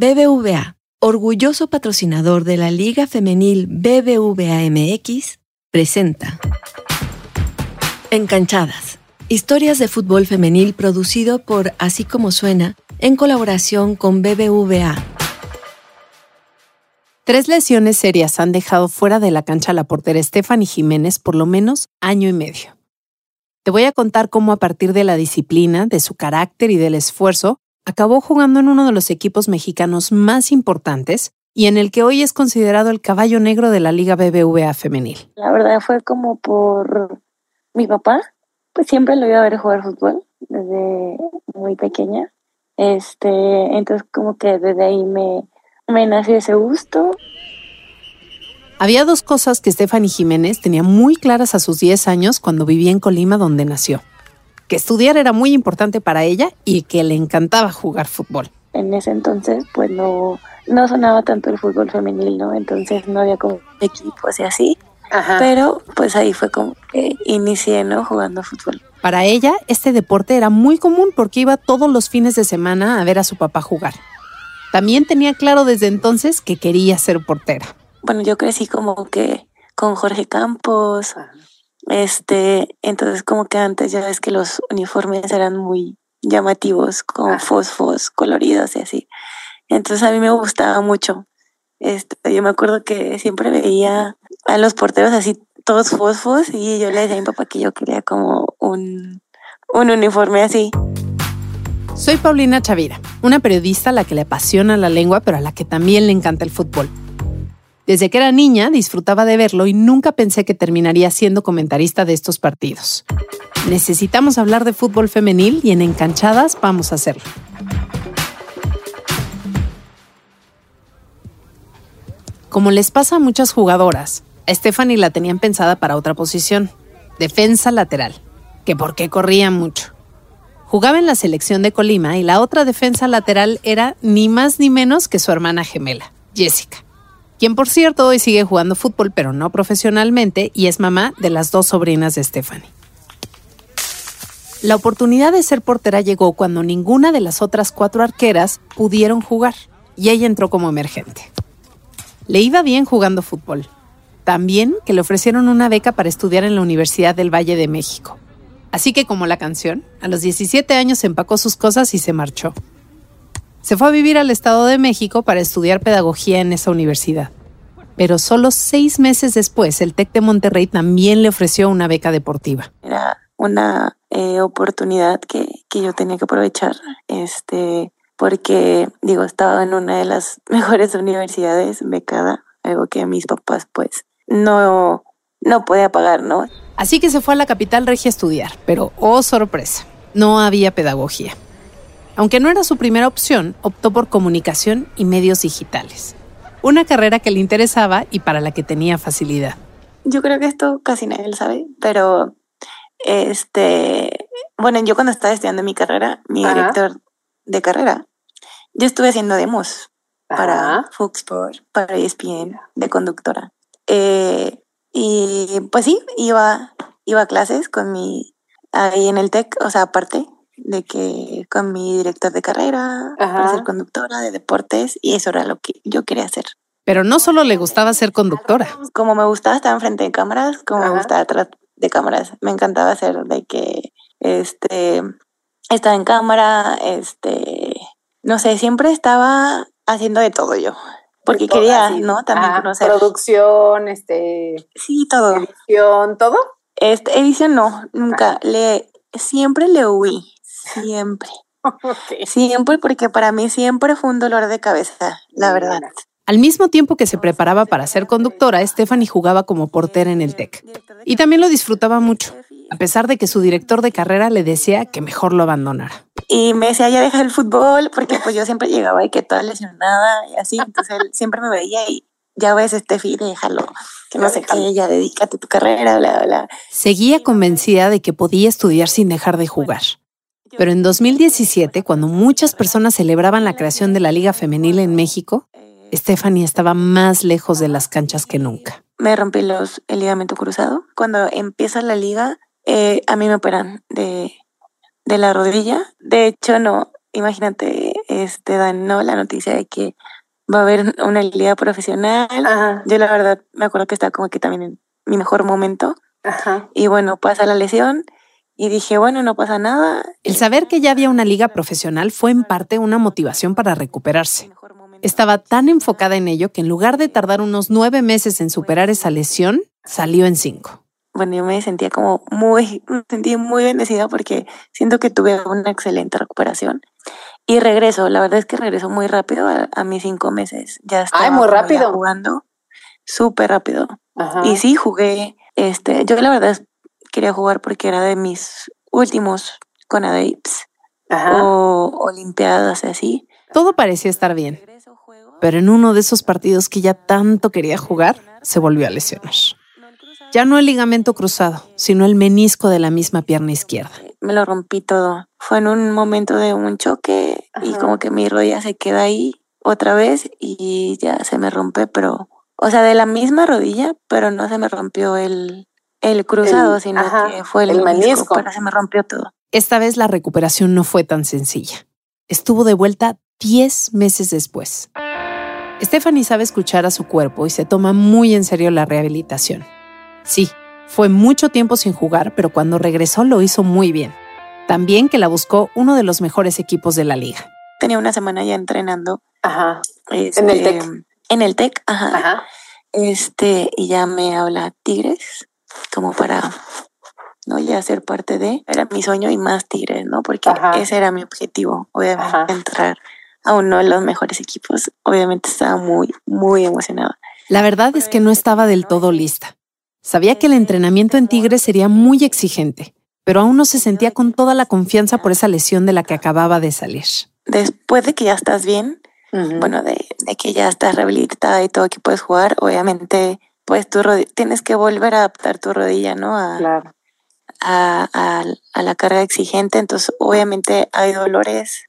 BBVA, orgulloso patrocinador de la Liga Femenil BBVA MX, presenta Encanchadas, historias de fútbol femenil producido por Así como suena, en colaboración con BBVA. Tres lesiones serias han dejado fuera de la cancha a la portera Stephanie Jiménez por lo menos año y medio. Te voy a contar cómo a partir de la disciplina, de su carácter y del esfuerzo, acabó jugando en uno de los equipos mexicanos más importantes y en el que hoy es considerado el caballo negro de la Liga BBVA femenil. La verdad fue como por mi papá, pues siempre lo iba a ver jugar fútbol desde muy pequeña. Este, entonces como que desde ahí me, me nació ese gusto. Había dos cosas que Stephanie Jiménez tenía muy claras a sus 10 años cuando vivía en Colima donde nació que estudiar era muy importante para ella y que le encantaba jugar fútbol. En ese entonces, pues no, no sonaba tanto el fútbol femenil, ¿no? Entonces no había como equipos y así. Pero pues ahí fue como que inicié, ¿no? Jugando fútbol. Para ella, este deporte era muy común porque iba todos los fines de semana a ver a su papá jugar. También tenía claro desde entonces que quería ser portera. Bueno, yo crecí como que con Jorge Campos, este, entonces como que antes ya ves que los uniformes eran muy llamativos, con fosfos coloridos y así. Entonces a mí me gustaba mucho. Este, yo me acuerdo que siempre veía a los porteros así todos fosfos y yo le decía a mi papá que yo quería como un, un uniforme así. Soy Paulina Chavira, una periodista a la que le apasiona la lengua, pero a la que también le encanta el fútbol. Desde que era niña disfrutaba de verlo y nunca pensé que terminaría siendo comentarista de estos partidos. Necesitamos hablar de fútbol femenil y en Encanchadas vamos a hacerlo. Como les pasa a muchas jugadoras, a Stephanie la tenían pensada para otra posición, defensa lateral, que porque corría mucho. Jugaba en la selección de Colima y la otra defensa lateral era ni más ni menos que su hermana gemela, Jessica quien por cierto hoy sigue jugando fútbol pero no profesionalmente y es mamá de las dos sobrinas de Stephanie. La oportunidad de ser portera llegó cuando ninguna de las otras cuatro arqueras pudieron jugar y ella entró como emergente. Le iba bien jugando fútbol. También que le ofrecieron una beca para estudiar en la Universidad del Valle de México. Así que como la canción, a los 17 años empacó sus cosas y se marchó. Se fue a vivir al Estado de México para estudiar pedagogía en esa universidad. Pero solo seis meses después, el TEC de Monterrey también le ofreció una beca deportiva. Era una eh, oportunidad que, que, yo tenía que aprovechar, este, porque, digo, estaba en una de las mejores universidades becada, algo que mis papás, pues, no, no podía pagar, ¿no? Así que se fue a la capital regia a estudiar, pero, oh sorpresa, no había pedagogía. Aunque no era su primera opción, optó por comunicación y medios digitales, una carrera que le interesaba y para la que tenía facilidad. Yo creo que esto casi nadie lo sabe, pero este, bueno, yo cuando estaba estudiando mi carrera, mi director de carrera, yo estuve haciendo demos para Fox Sport, para ESPN, de conductora. Eh, y pues sí, iba, iba a clases con mi, ahí en el TEC, o sea, aparte, de que con mi director de carrera, para ser conductora de deportes, y eso era lo que yo quería hacer. Pero no solo le gustaba ser conductora. Como me gustaba estar enfrente de cámaras, como me gustaba atrás de cámaras. Me encantaba hacer de que este estaba en cámara, este no sé, siempre estaba haciendo de todo yo. Porque quería, ¿no? También conocer. Producción, este. Sí, todo. Edición, todo. Este, edición no, nunca. Le, siempre le huí Siempre. Siempre, porque para mí siempre fue un dolor de cabeza, la verdad. Al mismo tiempo que se preparaba para ser conductora, Stephanie jugaba como portera en el TEC. Y también lo disfrutaba mucho, a pesar de que su director de carrera le decía que mejor lo abandonara. Y me decía, ya deja el fútbol, porque pues yo siempre llegaba y que toda lesionada y así. Entonces él siempre me veía y ya ves, Steffi, déjalo, que no sé qué, ya dedícate a tu carrera, bla, bla. Seguía convencida de que podía estudiar sin dejar de jugar. Pero en 2017, cuando muchas personas celebraban la creación de la Liga Femenil en México, Stephanie estaba más lejos de las canchas que nunca. Me rompí los, el ligamento cruzado. Cuando empieza la liga, eh, a mí me operan de, de la rodilla. De hecho, no, imagínate, este, dan ¿no? la noticia de que va a haber una liga profesional. Ajá. Yo la verdad me acuerdo que estaba como que también en mi mejor momento. Ajá. Y bueno, pasa la lesión y dije, bueno, no pasa nada. El saber que ya había una liga profesional fue en parte una motivación para recuperarse. Estaba tan enfocada en ello que en lugar de tardar unos nueve meses en superar esa lesión, salió en cinco. Bueno, yo me sentía como muy, me sentí muy bendecida porque siento que tuve una excelente recuperación. Y regreso, la verdad es que regreso muy rápido a, a mis cinco meses. Ya estaba Ay, muy rápido. jugando súper rápido. Ajá. Y sí, jugué. Este, yo la verdad es- quería jugar porque era de mis últimos Conadapes o Olimpiadas y así. Todo parecía estar bien, pero en uno de esos partidos que ya tanto quería jugar, se volvió a lesionar. Ya no el ligamento cruzado, sino el menisco de la misma pierna izquierda. me lo rompí todo. Fue en un momento de un choque y como que mi rodilla se queda ahí otra vez y ya se me rompe, pero, o sea, de la misma rodilla, pero no se me rompió el, el cruzado, El- sino ajá, que fue el, el menisco, menisco. pero se me rompió todo. Esta vez la recuperación no fue tan sencilla. Estuvo de vuelta 10 meses después. Stephanie sabe escuchar a su cuerpo y se toma muy en serio la rehabilitación. Sí, fue mucho tiempo sin jugar, pero cuando regresó lo hizo muy bien. También que la buscó uno de los mejores equipos de la liga. Tenía una semana ya entrenando. Ajá. este, el TEC. En el TEC, ajá. Ajá. Este, y ya me habla Tigres, como para no ya ser parte de, era mi sueño y más Tigres, ¿no? Porque Ajá. ese era mi objetivo, obviamente, Ajá. entrar a uno de los mejores equipos. Obviamente estaba muy, muy emocionada. La verdad es que no estaba del todo lista. Sabía que el entrenamiento en Tigres sería muy exigente, pero aún no se sentía con toda la confianza por esa lesión de la que acababa de salir. Después de que ya estás bien, bueno, de, de que ya estás rehabilitada y todo que puedes jugar, obviamente, pues tu tienes que volver a adaptar tu rodilla, ¿no? A, Claro. a, a- a la carga exigente. Entonces, obviamente hay dolores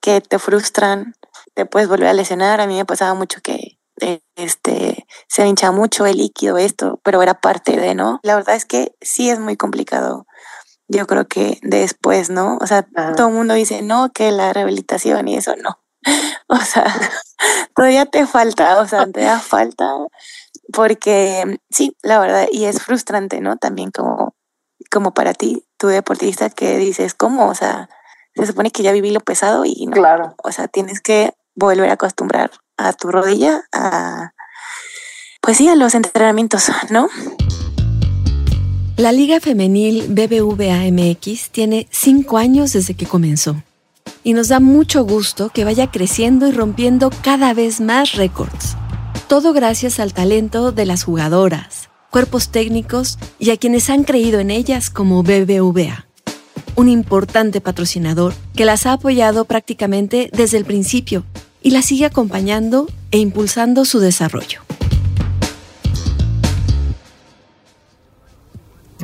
que te frustran, te puedes volver a lesionar. A mí me pasaba mucho que eh, este, se hincha mucho el líquido, esto, pero era parte de, ¿no? La verdad es que sí es muy complicado. Yo creo que después, ¿no? O sea, Ajá. todo el mundo dice, no, que la rehabilitación y eso no. O sea, todavía te falta, o sea, te da falta porque sí, la verdad, y es frustrante, ¿no? También como, como para ti, tu deportista, que dices, ¿cómo? O sea, se supone que ya viví lo pesado y no. Claro. O sea, tienes que volver a acostumbrar a tu rodilla a, pues sí, a los entrenamientos, ¿no? La Liga Femenil BBVA MX tiene cinco años desde que comenzó. Y nos da mucho gusto que vaya creciendo y rompiendo cada vez más récords. Todo gracias al talento de las jugadoras, cuerpos técnicos y a quienes han creído en ellas como BBVA. Un importante patrocinador que las ha apoyado prácticamente desde el principio y las sigue acompañando e impulsando su desarrollo.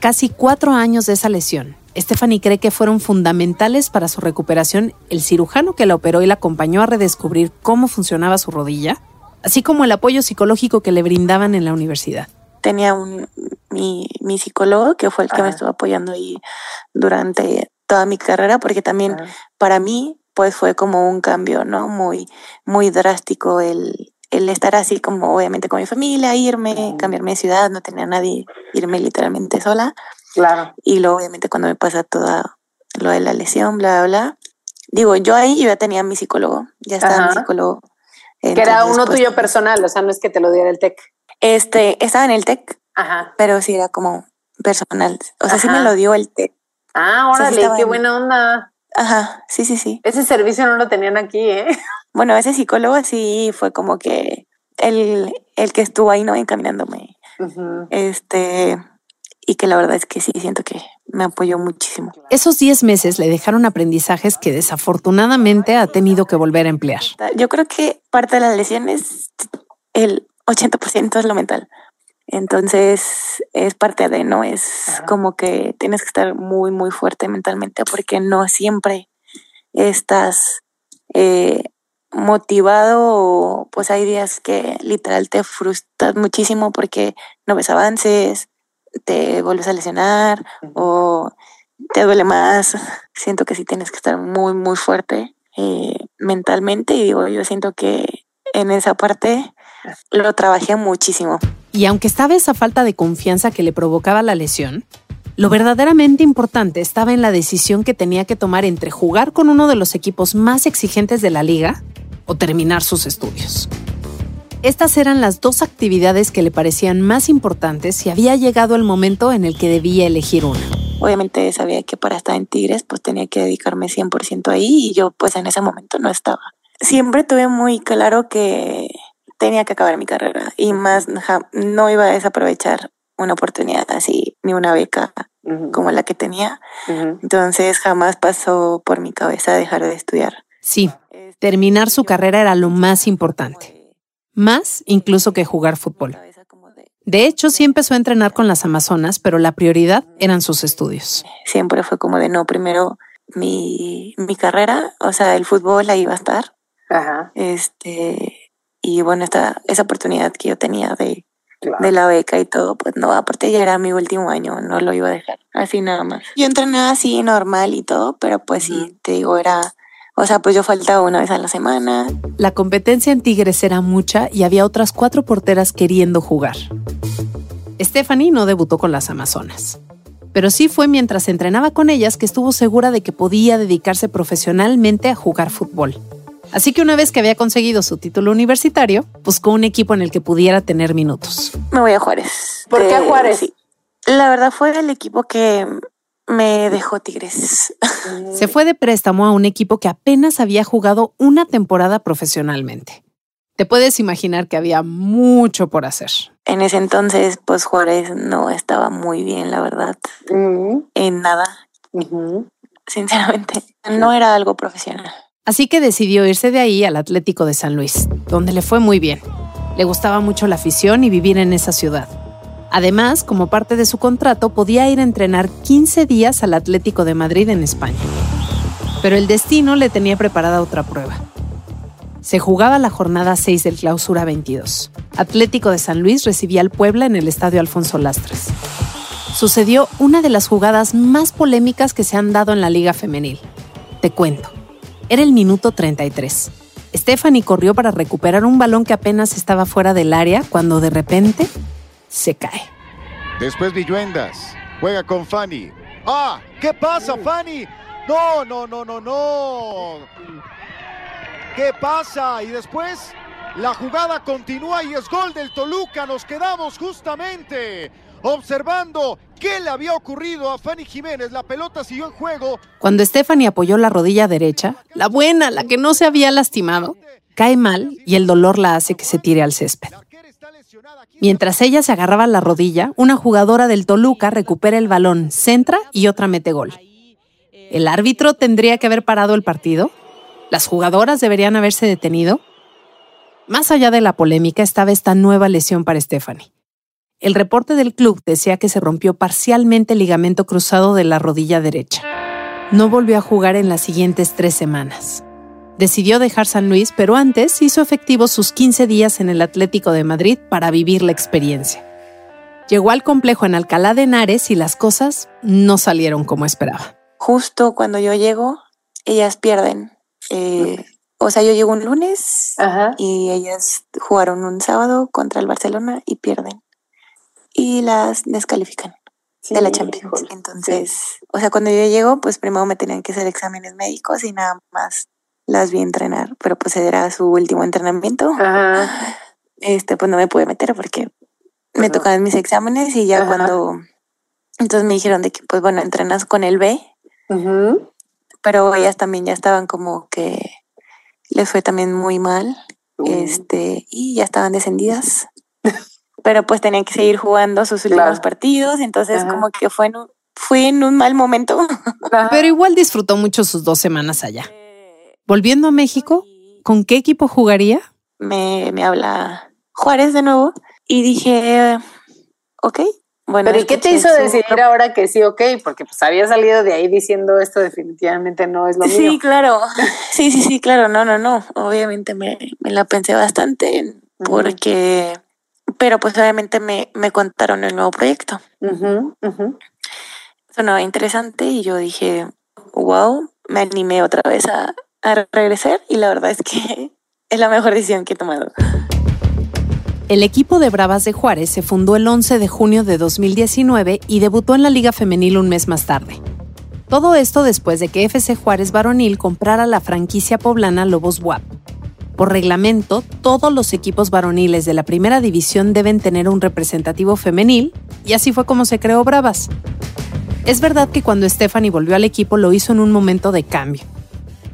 Casi cuatro años de esa lesión, Stephanie cree que fueron fundamentales para su recuperación el cirujano que la operó y la acompañó a redescubrir cómo funcionaba su rodilla, así como el apoyo psicológico que le brindaban en la universidad. Tenía un, mi, mi psicólogo que fue el que me estuvo apoyando ahí durante toda mi carrera, porque también Ajá. para mí, pues fue como un cambio, ¿no? Muy, muy drástico el, el estar así como obviamente con mi familia, irme, cambiarme de ciudad, no tener a nadie, irme literalmente sola. Claro. Y luego obviamente cuando me pasa toda lo de la lesión, bla, bla, bla. Digo, yo ahí yo ya tenía mi psicólogo, ya estaba mi Ajá. Que era uno pues, tuyo personal, o sea, no es que te lo diera el TEC. Este, estaba en el TEC, Ajá. pero sí era como personal. O sea, sí me Ajá. lo dio el TEC. Ah, O sea, sí órale, qué en- buena onda. Ajá, sí, sí, sí. Ese servicio no lo tenían aquí, ¿eh? Bueno, ese psicólogo sí fue como que el, el que estuvo ahí, ¿no? Encaminándome. Ujú. Este, y que la verdad es que sí, siento que me apoyó muchísimo. Esos 10 meses le dejaron aprendizajes que desafortunadamente ha tenido que volver a emplear. Yo creo que parte de las lesiones, el 80% es lo mental. Entonces, es parte de, ¿no? Es Ajá. como que tienes que estar muy, muy fuerte mentalmente porque no siempre estás eh, motivado pues hay días que literal te frustras muchísimo porque no ves avances, te vuelves a lesionar o te duele más. Siento que sí tienes que estar muy, muy fuerte eh, mentalmente y digo, yo siento que en esa parte lo trabajé muchísimo. Y aunque estaba esa falta de confianza que le provocaba la lesión, lo verdaderamente importante estaba en la decisión que tenía que tomar entre jugar con uno de los equipos más exigentes de la liga o terminar sus estudios. Estas eran las dos actividades que le parecían más importantes y había llegado el momento en el que debía elegir una. Obviamente sabía que para estar en Tigres pues tenía que dedicarme 100% ahí y yo pues en ese momento no estaba. Siempre tuve muy claro que tenía que acabar mi carrera y más no iba a desaprovechar una oportunidad así, ni una beca como la que tenía. Entonces jamás pasó por mi cabeza dejar de estudiar. Sí, terminar su carrera era lo más importante. Más incluso que jugar fútbol. De hecho, sí empezó a entrenar con las Amazonas, pero la prioridad eran sus estudios. Siempre fue como de no, primero mi, mi carrera, o sea, el fútbol ahí iba a estar. Ajá. Este, y bueno, esta, esa oportunidad que yo tenía de de la beca y todo, pues no, aparte ya era mi último año, no lo iba a dejar así nada más. Yo entrenaba así normal y todo, pero pues sí, te digo, era, o sea, pues yo faltaba una vez a la semana. La competencia en Tigres era mucha y había otras cuatro porteras queriendo jugar. Stephanie no debutó con las Amazonas. Pero sí fue mientras entrenaba con ellas que estuvo segura de que podía dedicarse profesionalmente a jugar fútbol. Así que una vez que había conseguido su título universitario, buscó un equipo en el que pudiera tener minutos. Me voy a Juárez. ¿Por qué a Juárez? La verdad fue el equipo que me dejó Tigres. Se fue de préstamo a un equipo que apenas había jugado una temporada profesionalmente. Te puedes imaginar que había mucho por hacer. En ese entonces, pues Juárez no estaba muy bien, la verdad. En nada. Sinceramente, no era algo profesional. Así que decidió irse de ahí al Atlético de San Luis, donde le fue muy bien. Le gustaba mucho la afición y vivir en esa ciudad. Además, como parte de su contrato, podía ir a entrenar 15 días al Atlético de Madrid en España. Pero el destino le tenía preparada otra prueba. Se jugaba la jornada 6 del Clausura 22. Atlético de San Luis recibía al Puebla en el Estadio Alfonso Lastres. Sucedió una de las jugadas más polémicas que se han dado en la Liga Femenil. Te cuento. Era el minuto 33. Stephanie corrió para recuperar un balón que apenas estaba fuera del área cuando de repente se cae. Después Villuendas juega con Fanny. ¡Ah! ¿Qué pasa, Fanny? No, no, no, no, no. ¿Qué pasa? Y después la jugada continúa y es gol del Toluca. Nos quedamos justamente observando qué le había ocurrido a Fanny Jiménez. La pelota siguió en juego. Cuando Stephanie apoyó la rodilla derecha, la buena, la que no se había lastimado, cae mal y el dolor la hace que se tire al césped. Mientras ella se agarraba la rodilla, una jugadora del Toluca recupera el balón, centra y otra mete gol. ¿El árbitro tendría que haber parado el partido? ¿Las jugadoras deberían haberse detenido? Más allá de la polémica estaba esta nueva lesión para Stephanie. El reporte del club decía que se rompió parcialmente el ligamento cruzado de la rodilla derecha. No volvió a jugar en las siguientes tres semanas. Decidió dejar San Luis, pero antes hizo efectivos sus 15 días en el Atlético de Madrid para vivir la experiencia. Llegó al complejo en Alcalá de Henares y las cosas no salieron como esperaba. Justo cuando yo llego, ellas pierden. Eh, o sea, yo llego un lunes y ellas jugaron un sábado contra el Barcelona y pierden y las descalifican de la Champions. Entonces, o sea, cuando yo llego, pues primero me tenían que hacer exámenes médicos y nada más las vi entrenar, pero pues era su último entrenamiento. Este, pues no me pude meter porque me tocaban mis exámenes y ya cuando entonces me dijeron de que pues bueno, entrenas con el B. Pero ellas también ya estaban como que les fue también muy mal. Este, y ya estaban descendidas. pero pues tenían que seguir jugando sus últimos partidos, entonces como que fue en, un, fue en un mal momento. Pero igual disfrutó mucho sus dos semanas allá. Volviendo a México, ¿con qué equipo jugaría? Me, me habla Juárez de nuevo y dije, ok. Bueno, ¿Pero y qué te hizo decidir ahora que sí, ok? Porque pues había salido de ahí diciendo esto definitivamente no es lo mío. Sí, claro. Sí, sí, sí, claro. No, no, no. Obviamente me, me la pensé bastante porque pero pues obviamente me, me contaron el nuevo proyecto. Sonaba interesante y yo dije, wow, me animé otra vez a, a regresar y la verdad es que es la mejor decisión que he tomado. El equipo de Bravas de Juárez se fundó el 11 de junio de 2019 y debutó en la Liga Femenil un mes más tarde. Todo esto después de que FC Juárez Varonil comprara la franquicia poblana Lobos WAP. Por reglamento, todos los equipos varoniles de la primera división deben tener un representativo femenil, y así fue como se creó Bravas. Es verdad que cuando Stephanie volvió al equipo lo hizo en un momento de cambio.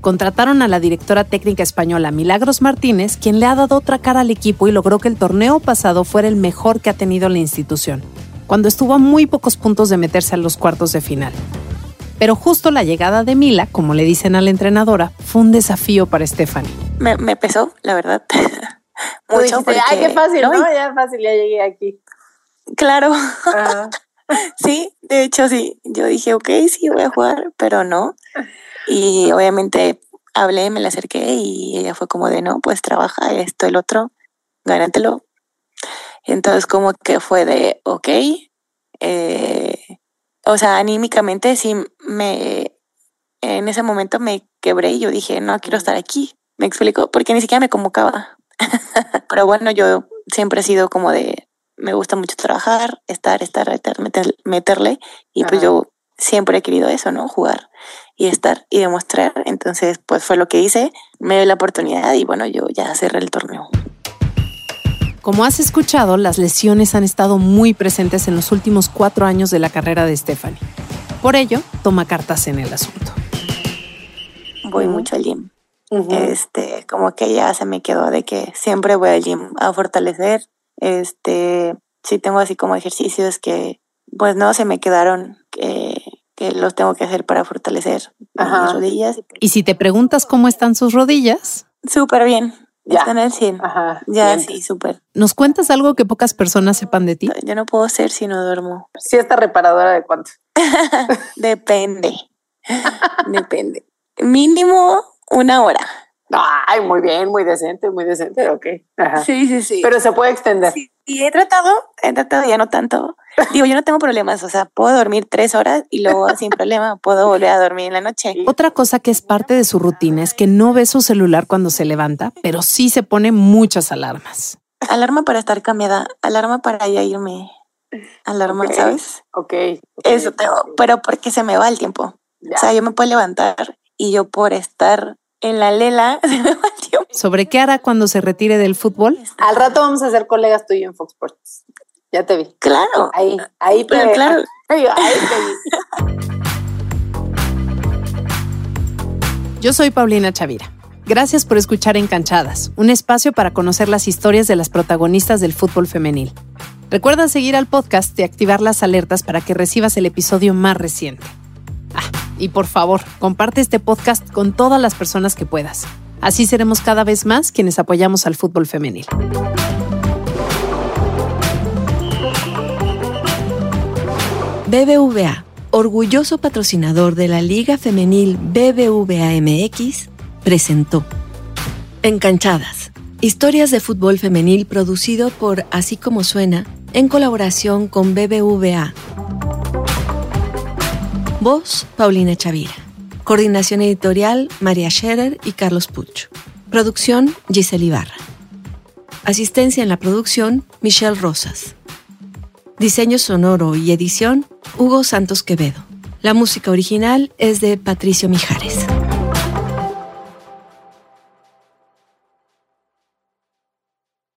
Contrataron a la directora técnica española Milagros Martínez, quien le ha dado otra cara al equipo y logró que el torneo pasado fuera el mejor que ha tenido la institución, cuando estuvo a muy pocos puntos de meterse a los cuartos de final. Pero justo la llegada de Mila, como le dicen a la entrenadora, fue un desafío para Stephanie. Me, me pesó, la verdad. Mucho dijiste, porque... Ay, qué fácil, ¿no? Ya fácil, ya llegué aquí. Claro. sí, de hecho sí. Yo dije, ok, sí, voy a jugar, pero no. Y obviamente hablé, me la acerqué y ella fue como de, no, pues trabaja esto, el otro, gánatelo. Entonces como que fue de, ok, eh, o sea, anímicamente sí me, en ese momento me quebré y yo dije, no quiero estar aquí. Me explico, porque ni siquiera me convocaba. Pero bueno, yo siempre he sido como de, me gusta mucho trabajar, estar, estar, meter, meterle. Y pues yo siempre he querido eso, ¿no? Jugar y estar y demostrar. Entonces, pues fue lo que hice. Me dio la oportunidad y bueno, yo ya cerré el torneo. Como has escuchado, las lesiones han estado muy presentes en los últimos cuatro años de la carrera de Stephanie. Por ello, toma cartas en el asunto. Voy mucho al gym. Este, como que ya se me quedó de que siempre voy al gym a fortalecer. Este, sí tengo así como ejercicios que, pues no, se me quedaron que, que los tengo que hacer para fortalecer mis rodillas. Y si te preguntas cómo están sus rodillas, súper bien. Ya. Está en el 100. Ajá. Ya, sí, súper. ¿Nos cuentas algo que pocas personas sepan de ti? Yo no puedo ser si no duermo. Sí, esta reparadora de cuánto. Depende. Depende. Mínimo una hora. Ay, muy bien, muy decente, muy decente, ok. Ajá. Sí, sí, sí. Pero se puede extender. Sí, y he tratado, he tratado ya no tanto. Digo, yo no tengo problemas, o sea, puedo dormir tres horas y luego sin problema puedo volver a dormir en la noche. Otra cosa que es parte de su rutina es que no ve su celular cuando se levanta, pero sí se pone muchas alarmas. Alarma para estar cambiada, alarma para ya irme. Alarma, ¿sabes? Ok. Eso tengo, pero porque se me va el tiempo. O sea, yo me puedo levantar y yo por estar en la lela. ¿Sobre qué hará cuando se retire del fútbol? Al rato vamos a ser colegas tú y yo en Fox Sports. Ya te vi. Claro. Ahí, ahí pero claro. Ahí, te vi. Yo soy Paulina Chavira. Gracias por escuchar Encanchadas, un espacio para conocer las historias de las protagonistas del fútbol femenil. Recuerda seguir al podcast y activar las alertas para que recibas el episodio más reciente. Y por favor, comparte este podcast con todas las personas que puedas. Así seremos cada vez más quienes apoyamos al fútbol femenil. BBVA, orgulloso patrocinador de la Liga Femenil BBVA MX, presentó Encanchadas, historias de fútbol femenil producido por Así como suena en colaboración con BBVA. Voz, Paulina Chavira. Coordinación editorial, María Scherer y Carlos Pucho. Producción, Giselle Ibarra. Asistencia en la producción, Michelle Rosas. Diseño sonoro y edición, Hugo Santos Quevedo. La música original es de Patricio Mijares.